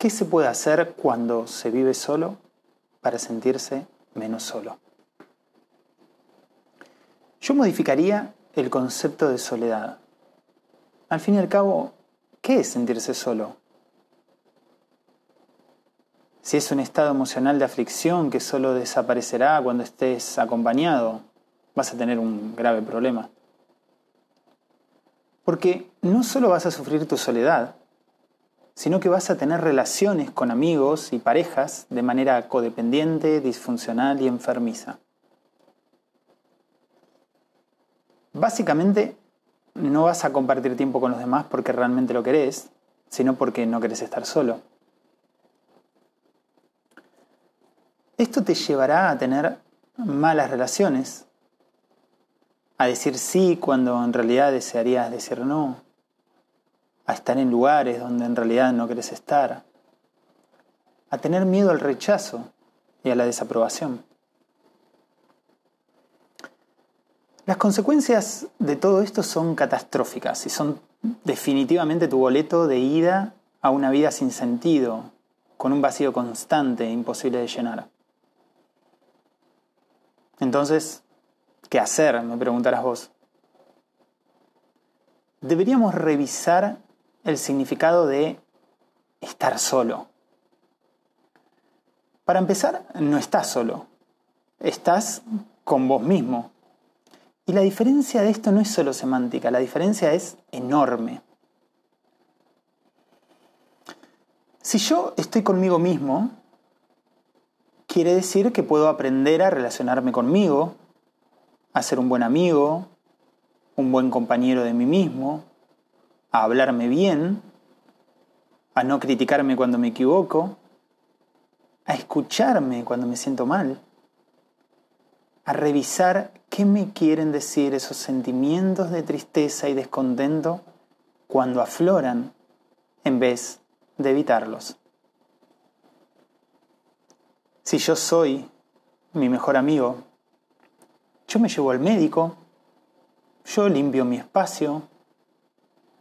¿Qué se puede hacer cuando se vive solo para sentirse menos solo? Yo modificaría el concepto de soledad. Al fin y al cabo, ¿qué es sentirse solo? Si es un estado emocional de aflicción que solo desaparecerá cuando estés acompañado, vas a tener un grave problema. Porque no solo vas a sufrir tu soledad, sino que vas a tener relaciones con amigos y parejas de manera codependiente, disfuncional y enfermiza. Básicamente, no vas a compartir tiempo con los demás porque realmente lo querés, sino porque no querés estar solo. Esto te llevará a tener malas relaciones, a decir sí cuando en realidad desearías decir no, a estar en lugares donde en realidad no querés estar, a tener miedo al rechazo y a la desaprobación. Las consecuencias de todo esto son catastróficas y son definitivamente tu boleto de ida a una vida sin sentido, con un vacío constante e imposible de llenar. Entonces, ¿qué hacer? Me preguntarás vos. Deberíamos revisar el significado de estar solo. Para empezar, no estás solo, estás con vos mismo, y la diferencia de esto no es solo semántica, la diferencia es enorme. Si yo estoy conmigo mismo, quiere decir que puedo aprender a relacionarme conmigo, a ser un buen amigo, un buen compañero de mí mismo, a hablarme bien, a no criticarme cuando me equivoco, a escucharme cuando me siento mal, a revisar qué me quieren decir esos sentimientos de tristeza y descontento cuando afloran en vez de evitarlos. Si yo soy mi mejor amigo, yo me llevo al médico, yo limpio mi espacio,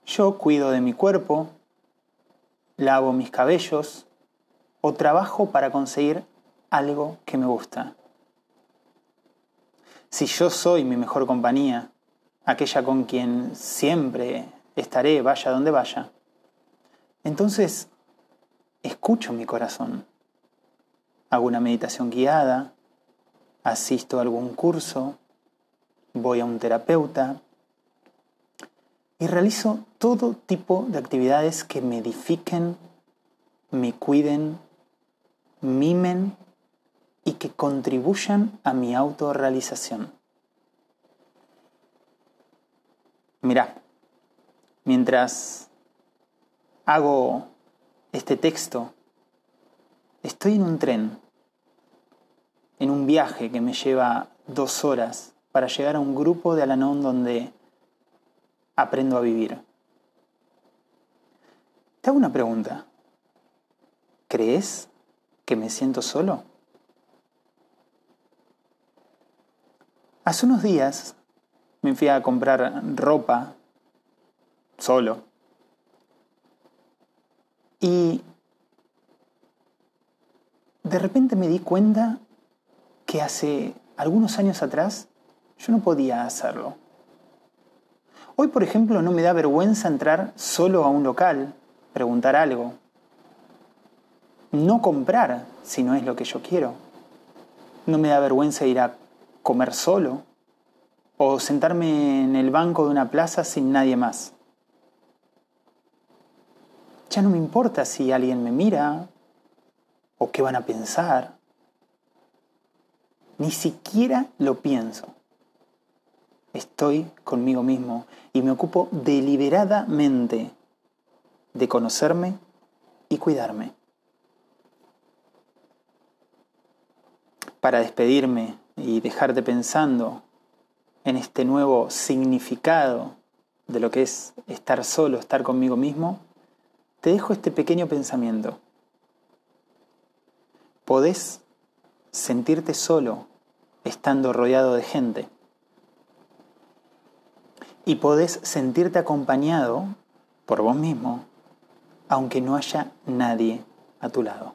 yo cuido de mi cuerpo, lavo mis cabellos o trabajo para conseguir algo que me gusta si yo soy mi mejor compañía, aquella con quien siempre estaré, vaya donde vaya, entonces escucho mi corazón. Hago una meditación guiada, asisto a algún curso, voy a un terapeuta y realizo todo tipo de actividades que me edifiquen, me cuiden, mimen y que contribuyan a mi autorrealización. Mira, mientras hago este texto, estoy en un tren, en un viaje que me lleva dos horas para llegar a un grupo de Alanón donde aprendo a vivir. Te hago una pregunta. ¿Crees que me siento solo? Hace unos días me fui a comprar ropa solo. Y de repente me di cuenta que hace algunos años atrás yo no podía hacerlo. Hoy, por ejemplo, no me da vergüenza entrar solo a un local, preguntar algo. No comprar si no es lo que yo quiero. No me da vergüenza ir a comer solo o sentarme en el banco de una plaza sin nadie más. Ya no me importa si alguien me mira o qué van a pensar. Ni siquiera lo pienso. Estoy conmigo mismo y me ocupo deliberadamente de conocerme y cuidarme. Para despedirme y dejarte pensando en este nuevo significado de lo que es estar solo, estar conmigo mismo, te dejo este pequeño pensamiento. Podés sentirte solo estando rodeado de gente. Y podés sentirte acompañado por vos mismo, aunque no haya nadie a tu lado.